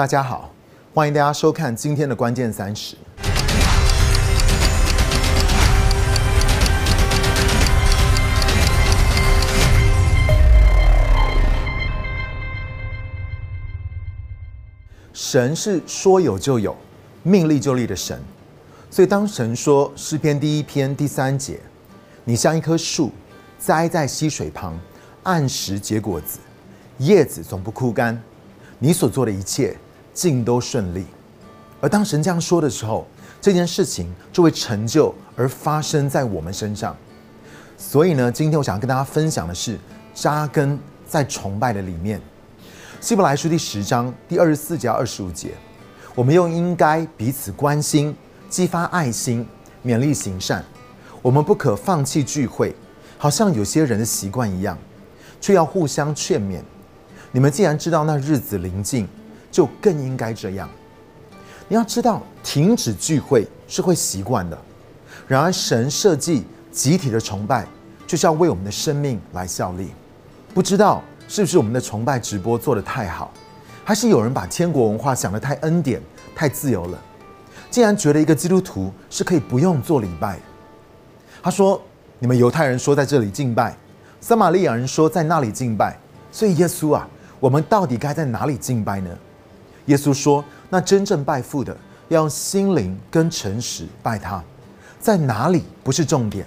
大家好，欢迎大家收看今天的关键三十。神是说有就有，命立就立的神，所以当神说诗篇第一篇第三节，你像一棵树栽在溪水旁，按时结果子，叶子总不枯干，你所做的一切尽都顺利。而当神这样说的时候，这件事情就会成就而发生在我们身上。所以呢，今天我想要跟大家分享的是扎根在崇拜的里面。希伯来书第十章第二十四节二十五节，我们又应该彼此关心，激发爱心，勉励行善。我们不可放弃聚会，好像有些人的习惯一样，却要互相劝勉。你们既然知道那日子临近，就更应该这样。你要知道，停止聚会是会习惯的。然而，神设计集体的崇拜，就是要为我们的生命来效力。不知道。是不是我们的崇拜直播做得太好，还是有人把天国文化想得太恩典、太自由了？竟然觉得一个基督徒是可以不用做礼拜。他说：“你们犹太人说在这里敬拜，撒玛利亚人说在那里敬拜，所以耶稣啊，我们到底该在哪里敬拜呢？”耶稣说：“那真正拜父的，要用心灵跟诚实拜他，在哪里不是重点。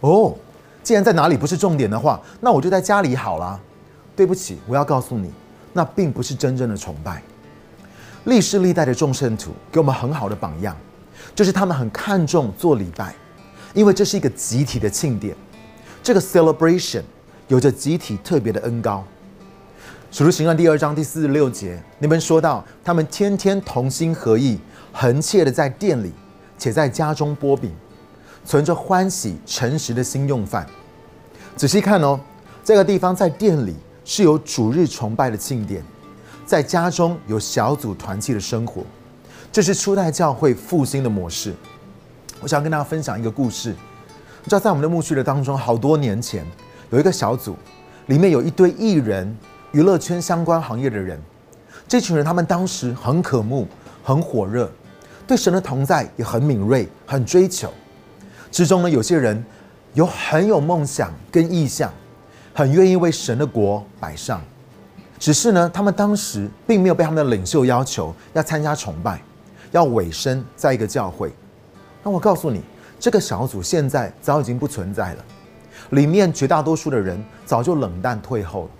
哦，既然在哪里不是重点的话，那我就在家里好了。”对不起，我要告诉你，那并不是真正的崇拜。历世历代的众圣徒给我们很好的榜样，就是他们很看重做礼拜，因为这是一个集体的庆典。这个 celebration 有着集体特别的恩高。使徒行传第二章第四十六节，那边说到，他们天天同心合意，恒切的在店里，且在家中剥饼，存着欢喜诚实的心用饭。仔细看哦，这个地方在店里。是有主日崇拜的庆典，在家中有小组团契的生活，这是初代教会复兴的模式。我想跟大家分享一个故事。你知道，在我们的牧区的当中，好多年前有一个小组，里面有一堆艺人、娱乐圈相关行业的人。这群人他们当时很渴慕、很火热，对神的同在也很敏锐、很追求。之中呢，有些人有很有梦想跟意向。很愿意为神的国摆上，只是呢，他们当时并没有被他们的领袖要求要参加崇拜，要委身在一个教会。那我告诉你，这个小组现在早已经不存在了，里面绝大多数的人早就冷淡退后了。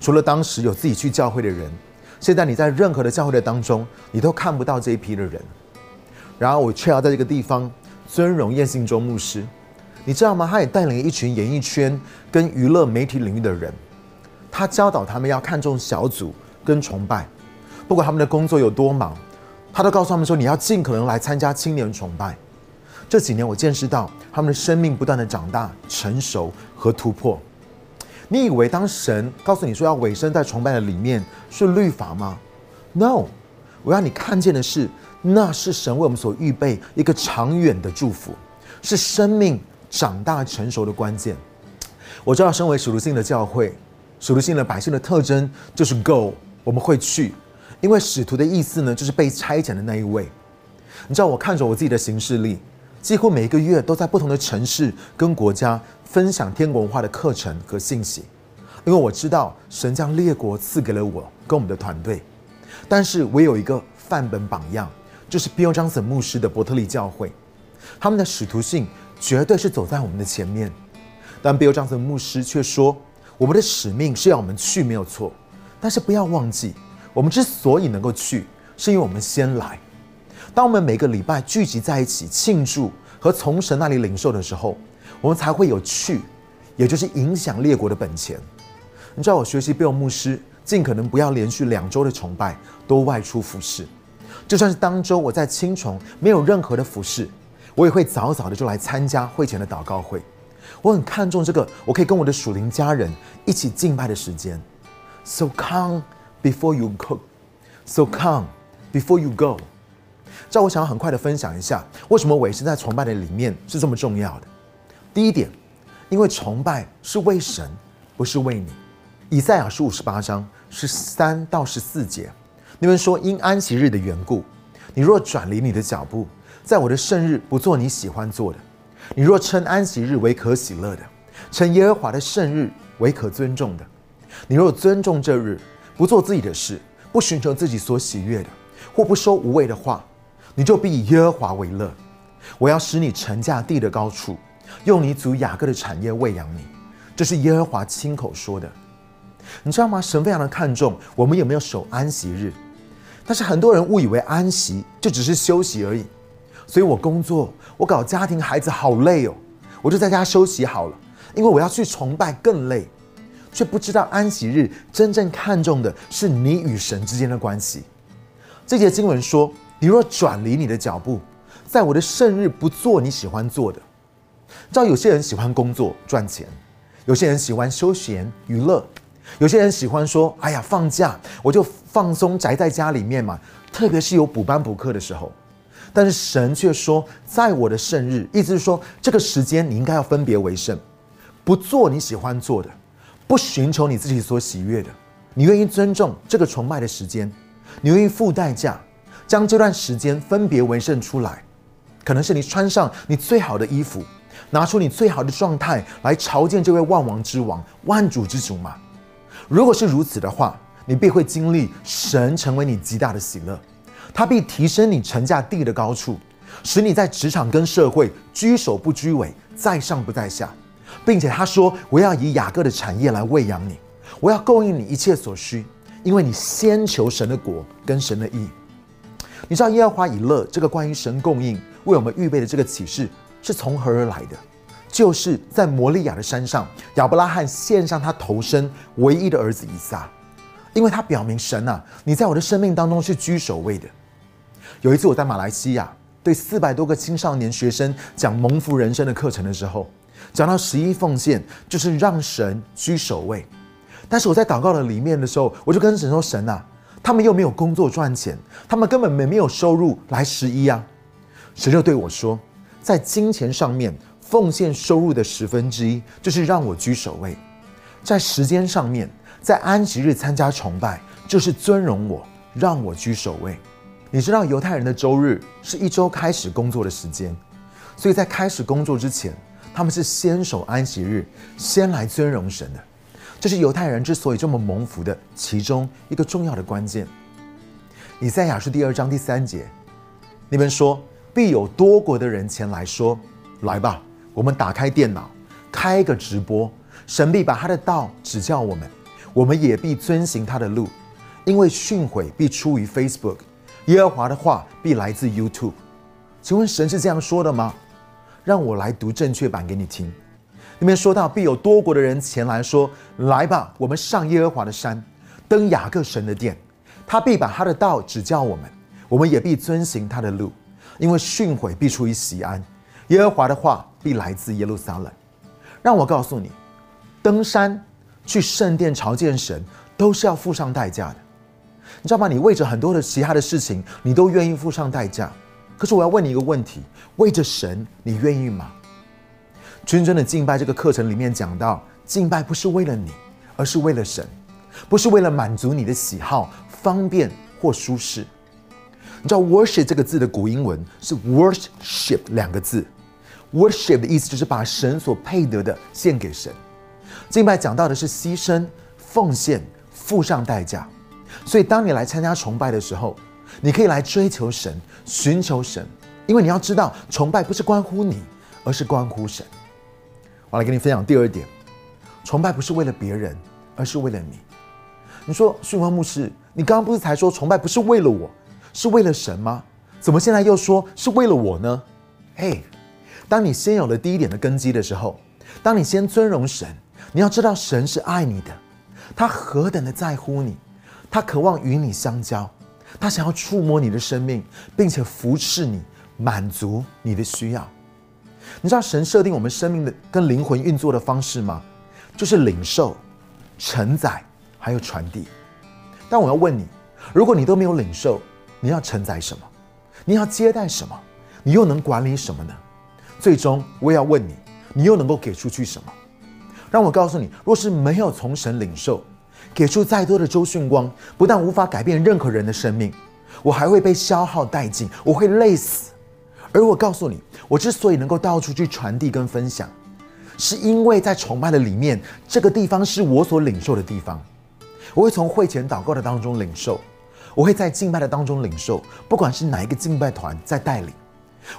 除了当时有自己去教会的人，现在你在任何的教会的当中，你都看不到这一批的人。然而，我却要在这个地方尊荣叶信中牧师。你知道吗？他也带领一群演艺圈跟娱乐媒体领域的人，他教导他们要看重小组跟崇拜，不管他们的工作有多忙，他都告诉他们说：你要尽可能来参加青年崇拜。这几年我见识到他们的生命不断的长大、成熟和突破。你以为当神告诉你说要委身在崇拜的里面是律法吗？No，我要你看见的是，那是神为我们所预备一个长远的祝福，是生命。长大成熟的关键，我知道，身为属徒性的教会，属徒性的百姓的特征就是 go，我们会去，因为使徒的意思呢，就是被差遣的那一位。你知道，我看着我自己的行事历，几乎每一个月都在不同的城市跟国家分享天国文化的课程和信息，因为我知道神将列国赐给了我跟我们的团队，但是我有一个范本榜样，就是 Bill Johnson 牧师的伯特利教会，他们的使徒性。绝对是走在我们的前面，但 Bill Johnson 牧师却说：“我们的使命是要我们去，没有错。但是不要忘记，我们之所以能够去，是因为我们先来。当我们每个礼拜聚集在一起庆祝和从神那里领受的时候，我们才会有去，也就是影响列国的本钱。你知道，我学习 Bill 牧师，尽可能不要连续两周的崇拜都外出服侍，就算是当周我在青虫没有任何的服侍。”我也会早早的就来参加会前的祷告会，我很看重这个，我可以跟我的属灵家人一起敬拜的时间。So come before you go, so come before you go。这我想要很快的分享一下，为什么委身在崇拜的里面是这么重要的。第一点，因为崇拜是为神，不是为你。以赛亚书五十八章十三到十四节，你们说因安息日的缘故，你若转离你的脚步，在我的圣日不做你喜欢做的，你若称安息日为可喜乐的，称耶和华的圣日为可尊重的，你若尊重这日，不做自己的事，不寻求自己所喜悦的，或不说无谓的话，你就必以耶和华为乐。我要使你沉驾地的高处，用你祖雅各的产业喂养你。这是耶和华亲口说的。你知道吗？神非常的看重我们有没有守安息日，但是很多人误以为安息就只是休息而已。所以我工作，我搞家庭，孩子好累哦，我就在家休息好了，因为我要去崇拜更累，却不知道安息日真正看重的是你与神之间的关系。这节经文说：“你若转离你的脚步。”在我的圣日不做你喜欢做的，知道有些人喜欢工作赚钱，有些人喜欢休闲娱乐，有些人喜欢说：“哎呀，放假我就放松宅在家里面嘛。”特别是有补班补课的时候，但是神却说：“在我的圣日，意思是说这个时间你应该要分别为圣，不做你喜欢做的，不寻求你自己所喜悦的，你愿意尊重这个崇拜的时间，你愿意付代价将这段时间分别为圣出来。”可能是你穿上你最好的衣服，拿出你最好的状态来朝见这位万王之王、万主之主嘛？如果是如此的话，你必会经历神成为你极大的喜乐，他必提升你成价地的高处，使你在职场跟社会居首不居尾，在上不在下，并且他说：“我要以雅各的产业来喂养你，我要供应你一切所需，因为你先求神的国跟神的义。”你知道耶和华以乐这个关于神供应为我们预备的这个启示是从何而来的？就是在摩利亚的山上，亚伯拉罕献上他头生唯一的儿子以撒，因为他表明神啊，你在我的生命当中是居首位的。有一次我在马来西亚对四百多个青少年学生讲蒙福人生的课程的时候，讲到十一奉献就是让神居首位，但是我在祷告的里面的时候，我就跟神说：神啊。他们又没有工作赚钱，他们根本没没有收入来十一啊！神就对我说，在金钱上面奉献收入的十分之一，就是让我居首位；在时间上面，在安息日参加崇拜，就是尊荣我，让我居首位。你知道犹太人的周日是一周开始工作的时间，所以在开始工作之前，他们是先守安息日，先来尊荣神的。这是犹太人之所以这么蒙福的其中一个重要的关键。以赛亚书第二章第三节，你们说必有多国的人前来说：“来吧，我们打开电脑，开个直播，神必把他的道指教我们，我们也必遵行他的路，因为训诲必出于 Facebook，耶和华的话必来自 YouTube。”请问神是这样说的吗？让我来读正确版给你听。里面说到，必有多国的人前来说：“来吧，我们上耶和华的山，登雅各神的殿。他必把他的道指教我们，我们也必遵行他的路。因为训诲必出于西安，耶和华的话必来自耶路撒冷。让我告诉你，登山去圣殿朝见神，都是要付上代价的。你知道吗？你为着很多的其他的事情，你都愿意付上代价。可是我要问你一个问题：为着神，你愿意吗？真正的敬拜这个课程里面讲到，敬拜不是为了你，而是为了神，不是为了满足你的喜好、方便或舒适。你知道 “worship” 这个字的古英文是 “worship” 两个字，“worship” 的意思就是把神所配得的献给神。敬拜讲到的是牺牲、奉献、付上代价。所以，当你来参加崇拜的时候，你可以来追求神、寻求神，因为你要知道，崇拜不是关乎你，而是关乎神。我来跟你分享第二点，崇拜不是为了别人，而是为了你。你说，训光牧师，你刚刚不是才说崇拜不是为了我，是为了神吗？怎么现在又说是为了我呢？嘿，当你先有了第一点的根基的时候，当你先尊荣神，你要知道神是爱你的，他何等的在乎你，他渴望与你相交，他想要触摸你的生命，并且服侍你，满足你的需要。你知道神设定我们生命的跟灵魂运作的方式吗？就是领受、承载还有传递。但我要问你，如果你都没有领受，你要承载什么？你要接待什么？你又能管理什么呢？最终，我也要问你，你又能够给出去什么？让我告诉你，若是没有从神领受，给出再多的周迅光，不但无法改变任何人的生命，我还会被消耗殆尽，我会累死。而我告诉你，我之所以能够到处去传递跟分享，是因为在崇拜的里面，这个地方是我所领受的地方。我会从会前祷告的当中领受，我会在敬拜的当中领受，不管是哪一个敬拜团在带领，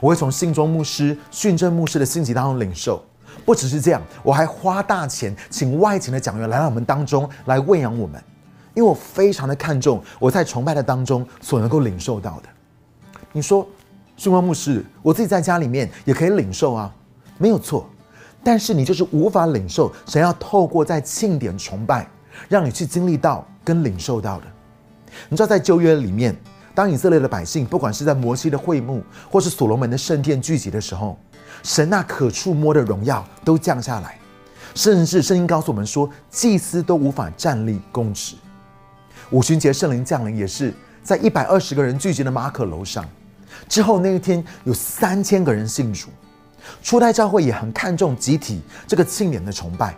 我会从信中牧师、训政牧师的信息当中领受。不只是这样，我还花大钱请外勤的讲员来到我们当中来喂养我们，因为我非常的看重我在崇拜的当中所能够领受到的。你说，圣光牧师，我自己在家里面也可以领受啊，没有错。但是你就是无法领受，想要透过在庆典崇拜，让你去经历到跟领受到的。你知道，在旧约里面，当以色列的百姓，不管是在摩西的会幕，或是所罗门的圣殿聚集的时候，神那可触摸的荣耀都降下来，甚至圣经告诉我们说，祭司都无法站立供职。五旬节圣灵降临，也是在一百二十个人聚集的马可楼上。之后那一天，有三千个人信主。初代教会也很看重集体这个庆典的崇拜。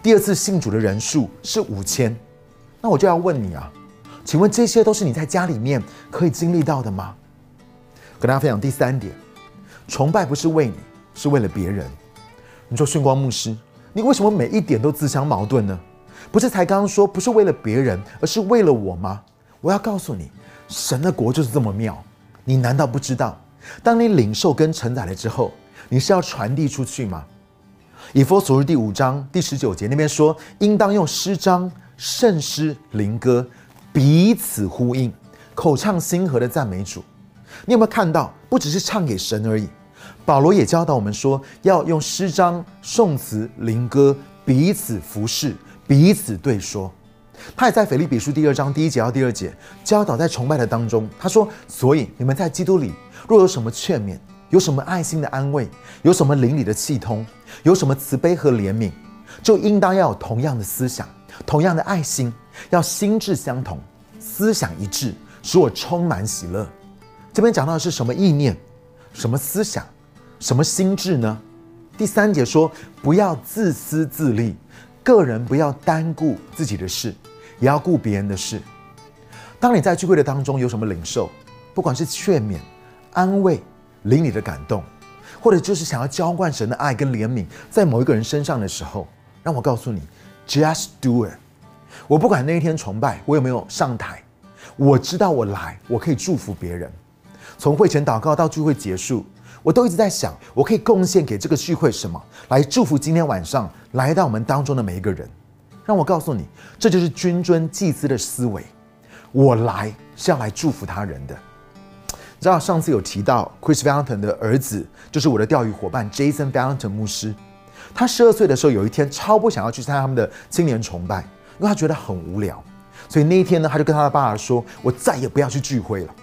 第二次信主的人数是五千。那我就要问你啊，请问这些都是你在家里面可以经历到的吗？跟大家分享第三点，崇拜不是为你，是为了别人。你说训光牧师，你为什么每一点都自相矛盾呢？不是才刚刚说不是为了别人，而是为了我吗？我要告诉你，神的国就是这么妙。你难道不知道？当你领受跟承载了之后，你是要传递出去吗？以佛所书第五章第十九节那边说，应当用诗章、圣诗、灵歌彼此呼应，口唱心和的赞美主。你有没有看到？不只是唱给神而已，保罗也教导我们说，要用诗章、颂词、灵歌彼此服侍、彼此对说。他也在腓立比书第二章第一节到第二节教导，在崇拜的当中，他说：“所以你们在基督里，若有什么劝勉，有什么爱心的安慰，有什么灵里的气通，有什么慈悲和怜悯，就应当要有同样的思想，同样的爱心，要心智相同，思想一致，使我充满喜乐。”这边讲到的是什么意念，什么思想，什么心智呢？第三节说：“不要自私自利，个人不要单顾自己的事。”也要顾别人的事。当你在聚会的当中有什么领受，不管是劝勉、安慰、灵里的感动，或者就是想要浇灌神的爱跟怜悯在某一个人身上的时候，让我告诉你，just do it。我不管那一天崇拜我有没有上台，我知道我来，我可以祝福别人。从会前祷告到聚会结束，我都一直在想，我可以贡献给这个聚会什么，来祝福今天晚上来到我们当中的每一个人。让我告诉你，这就是君尊祭司的思维。我来是要来祝福他人的。你知道上次有提到 Chris Valentin 的儿子，就是我的钓鱼伙伴 Jason Valentin 牧师。他十二岁的时候，有一天超不想要去参加他们的青年崇拜，因为他觉得很无聊。所以那一天呢，他就跟他的爸爸说：“我再也不要去聚会了。”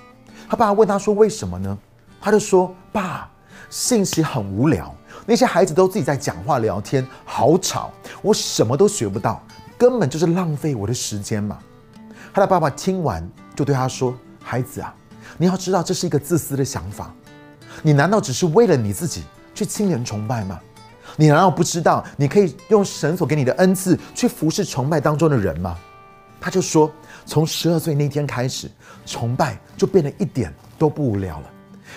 他爸爸问他说：“为什么呢？”他就说：“爸，信息很无聊，那些孩子都自己在讲话聊天，好吵，我什么都学不到。”根本就是浪费我的时间嘛！他的爸爸听完就对他说：“孩子啊，你要知道这是一个自私的想法。你难道只是为了你自己去亲人崇拜吗？你难道不知道你可以用神所给你的恩赐去服侍崇拜当中的人吗？”他就说：“从十二岁那天开始，崇拜就变得一点都不无聊了。”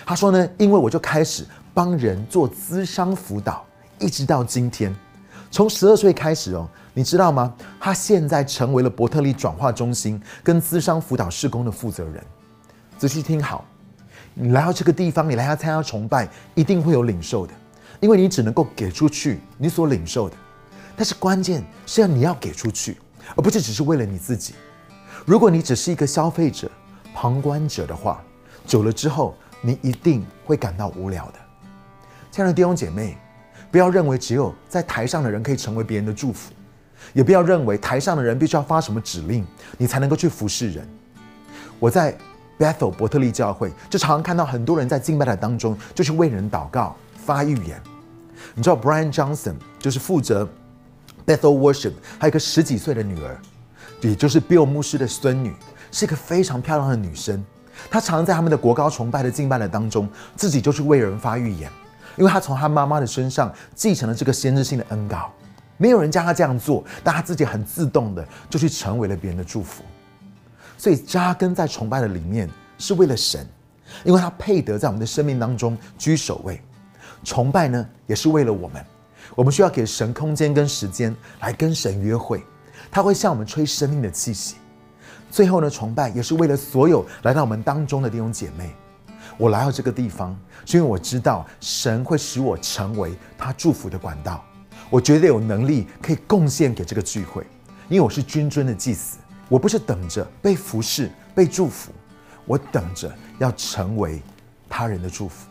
他说呢：“因为我就开始帮人做资商辅导，一直到今天，从十二岁开始哦。”你知道吗？他现在成为了伯特利转化中心跟资商辅导施工的负责人。仔细听好，你来到这个地方，你来要参加崇拜，一定会有领受的，因为你只能够给出去你所领受的。但是关键是要你要给出去，而不是只是为了你自己。如果你只是一个消费者、旁观者的话，久了之后，你一定会感到无聊的。亲爱的弟兄姐妹，不要认为只有在台上的人可以成为别人的祝福。也不要认为台上的人必须要发什么指令，你才能够去服侍人。我在 Bethel 伯特利教会，就常常看到很多人在敬拜的当中，就是为人祷告、发预言。你知道 Brian Johnson 就是负责 Bethel Worship，还有一个十几岁的女儿，也就是 Bill 牧师的孙女，是一个非常漂亮的女生。她常常在他们的国高崇拜的敬拜的当中，自己就去为人发预言，因为她从她妈妈的身上继承了这个先知性的恩膏。没有人叫他这样做，但他自己很自动的就去成为了别人的祝福。所以扎根在崇拜的里面是为了神，因为他配得在我们的生命当中居首位。崇拜呢，也是为了我们，我们需要给神空间跟时间来跟神约会，他会向我们吹生命的气息。最后呢，崇拜也是为了所有来到我们当中的弟兄姐妹。我来到这个地方，是因为我知道神会使我成为他祝福的管道。我觉得有能力可以贡献给这个聚会，因为我是君尊的祭司，我不是等着被服侍、被祝福，我等着要成为他人的祝福。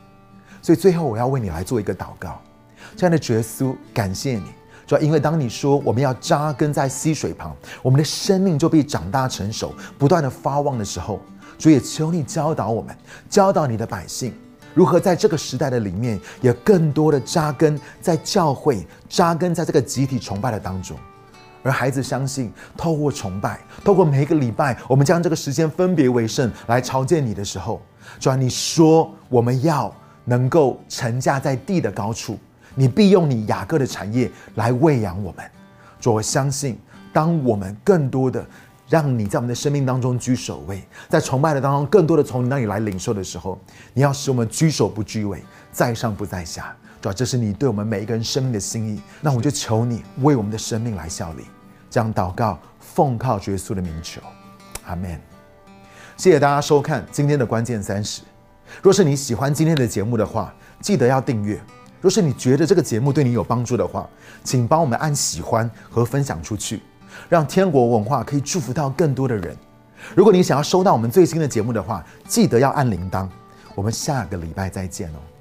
所以最后，我要为你来做一个祷告。亲爱的耶稣，感谢你，主要因为当你说我们要扎根在溪水旁，我们的生命就被长大成熟，不断的发旺的时候。主也求你教导我们，教导你的百姓，如何在这个时代的里面，也更多的扎根在教会，扎根在这个集体崇拜的当中。而孩子相信，透过崇拜，透过每一个礼拜，我们将这个时间分别为圣来朝见你的时候，主啊，你说我们要能够沉架在地的高处，你必用你雅各的产业来喂养我们。主，我相信，当我们更多的。让你在我们的生命当中居首位，在崇拜的当中，更多的从你那里来领受的时候，你要使我们居首不居尾，在上不在下，主要这是你对我们每一个人生命的心意。那我就求你为我们的生命来效力，这样祷告，奉靠耶稣的名求，阿门。谢谢大家收看今天的关键三十。若是你喜欢今天的节目的话，记得要订阅。若是你觉得这个节目对你有帮助的话，请帮我们按喜欢和分享出去。让天国文化可以祝福到更多的人。如果你想要收到我们最新的节目的话，记得要按铃铛。我们下个礼拜再见哦。